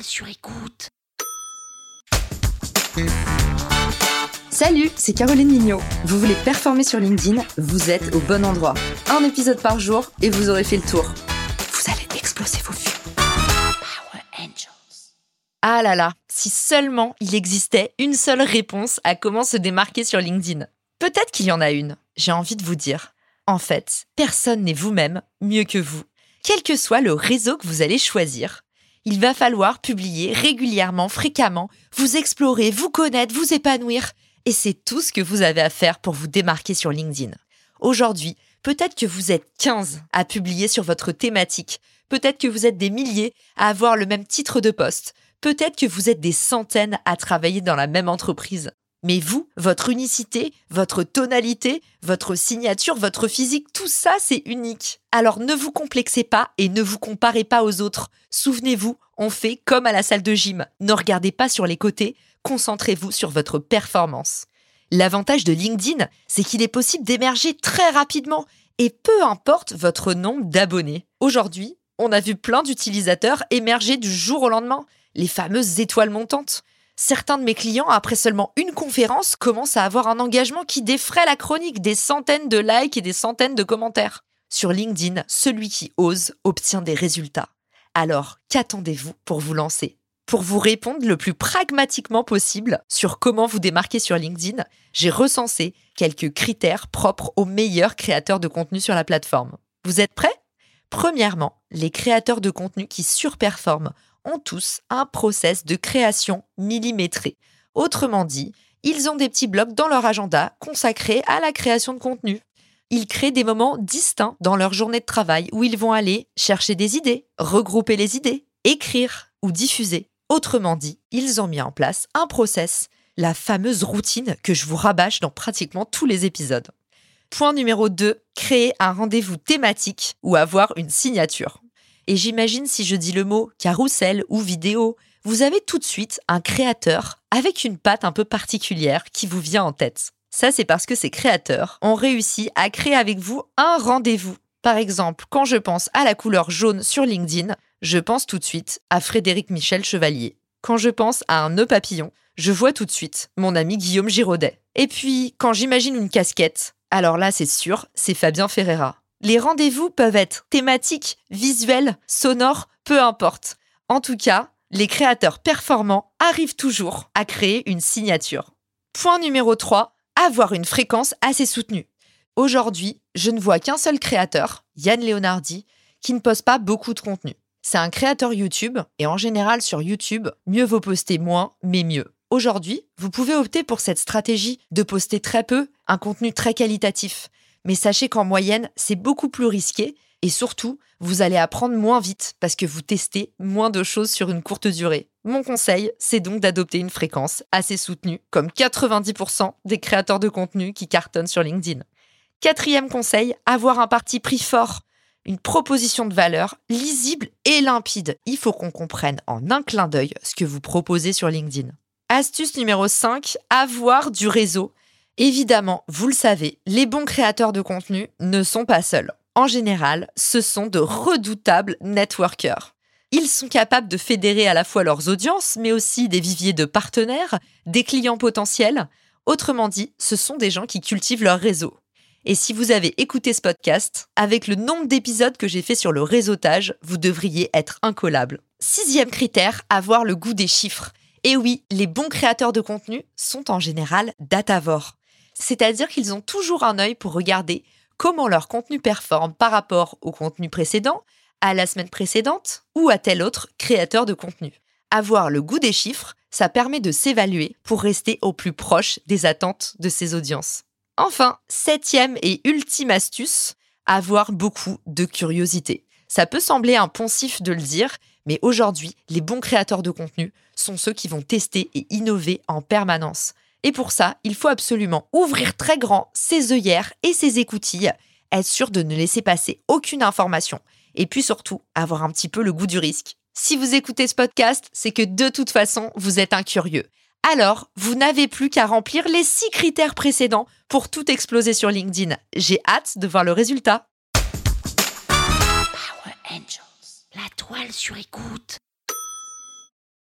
sur écoute. Salut, c'est Caroline Mignot. Vous voulez performer sur LinkedIn Vous êtes au bon endroit. Un épisode par jour et vous aurez fait le tour. Vous allez exploser vos vues. Power Angels. Ah là là, si seulement il existait une seule réponse à comment se démarquer sur LinkedIn. Peut-être qu'il y en a une. J'ai envie de vous dire. En fait, personne n'est vous-même mieux que vous. Quel que soit le réseau que vous allez choisir, il va falloir publier régulièrement, fréquemment, vous explorer, vous connaître, vous épanouir. Et c'est tout ce que vous avez à faire pour vous démarquer sur LinkedIn. Aujourd'hui, peut-être que vous êtes 15 à publier sur votre thématique. Peut-être que vous êtes des milliers à avoir le même titre de poste. Peut-être que vous êtes des centaines à travailler dans la même entreprise. Mais vous, votre unicité, votre tonalité, votre signature, votre physique, tout ça, c'est unique. Alors ne vous complexez pas et ne vous comparez pas aux autres. Souvenez-vous, on fait comme à la salle de gym. Ne regardez pas sur les côtés, concentrez-vous sur votre performance. L'avantage de LinkedIn, c'est qu'il est possible d'émerger très rapidement et peu importe votre nombre d'abonnés. Aujourd'hui, on a vu plein d'utilisateurs émerger du jour au lendemain, les fameuses étoiles montantes. Certains de mes clients, après seulement une conférence, commencent à avoir un engagement qui défraie la chronique, des centaines de likes et des centaines de commentaires. Sur LinkedIn, celui qui ose obtient des résultats. Alors, qu'attendez-vous pour vous lancer? Pour vous répondre le plus pragmatiquement possible sur comment vous démarquer sur LinkedIn, j'ai recensé quelques critères propres aux meilleurs créateurs de contenu sur la plateforme. Vous êtes prêts? Premièrement, les créateurs de contenu qui surperforment ont tous un process de création millimétré. Autrement dit, ils ont des petits blocs dans leur agenda consacrés à la création de contenu. Ils créent des moments distincts dans leur journée de travail où ils vont aller chercher des idées, regrouper les idées, écrire ou diffuser. Autrement dit, ils ont mis en place un process, la fameuse routine que je vous rabâche dans pratiquement tous les épisodes. Point numéro 2, créer un rendez-vous thématique ou avoir une signature. Et j'imagine si je dis le mot carrousel ou vidéo, vous avez tout de suite un créateur avec une patte un peu particulière qui vous vient en tête. Ça, c'est parce que ces créateurs ont réussi à créer avec vous un rendez-vous. Par exemple, quand je pense à la couleur jaune sur LinkedIn, je pense tout de suite à Frédéric Michel Chevalier. Quand je pense à un nœud papillon, je vois tout de suite mon ami Guillaume Giraudet. Et puis, quand j'imagine une casquette, alors là, c'est sûr, c'est Fabien Ferreira. Les rendez-vous peuvent être thématiques, visuels, sonores, peu importe. En tout cas, les créateurs performants arrivent toujours à créer une signature. Point numéro 3, avoir une fréquence assez soutenue. Aujourd'hui, je ne vois qu'un seul créateur, Yann Leonardi, qui ne poste pas beaucoup de contenu. C'est un créateur YouTube, et en général sur YouTube, mieux vaut poster moins, mais mieux. Aujourd'hui, vous pouvez opter pour cette stratégie de poster très peu, un contenu très qualitatif mais sachez qu'en moyenne, c'est beaucoup plus risqué et surtout, vous allez apprendre moins vite parce que vous testez moins de choses sur une courte durée. Mon conseil, c'est donc d'adopter une fréquence assez soutenue, comme 90% des créateurs de contenu qui cartonnent sur LinkedIn. Quatrième conseil, avoir un parti pris fort, une proposition de valeur lisible et limpide. Il faut qu'on comprenne en un clin d'œil ce que vous proposez sur LinkedIn. Astuce numéro 5, avoir du réseau. Évidemment, vous le savez, les bons créateurs de contenu ne sont pas seuls. En général, ce sont de redoutables networkers. Ils sont capables de fédérer à la fois leurs audiences, mais aussi des viviers de partenaires, des clients potentiels. Autrement dit, ce sont des gens qui cultivent leur réseau. Et si vous avez écouté ce podcast, avec le nombre d'épisodes que j'ai fait sur le réseautage, vous devriez être incollable. Sixième critère, avoir le goût des chiffres. Et oui, les bons créateurs de contenu sont en général datavores c'est-à-dire qu'ils ont toujours un œil pour regarder comment leur contenu performe par rapport au contenu précédent, à la semaine précédente ou à tel autre créateur de contenu. Avoir le goût des chiffres, ça permet de s'évaluer pour rester au plus proche des attentes de ses audiences. Enfin, septième et ultime astuce, avoir beaucoup de curiosité. Ça peut sembler un poncif de le dire, mais aujourd'hui, les bons créateurs de contenu sont ceux qui vont tester et innover en permanence. Et pour ça, il faut absolument ouvrir très grand ses œillères et ses écoutilles, être sûr de ne laisser passer aucune information, et puis surtout avoir un petit peu le goût du risque. Si vous écoutez ce podcast, c'est que de toute façon, vous êtes un curieux. Alors, vous n'avez plus qu'à remplir les six critères précédents pour tout exploser sur LinkedIn. J'ai hâte de voir le résultat. La toile sur écoute.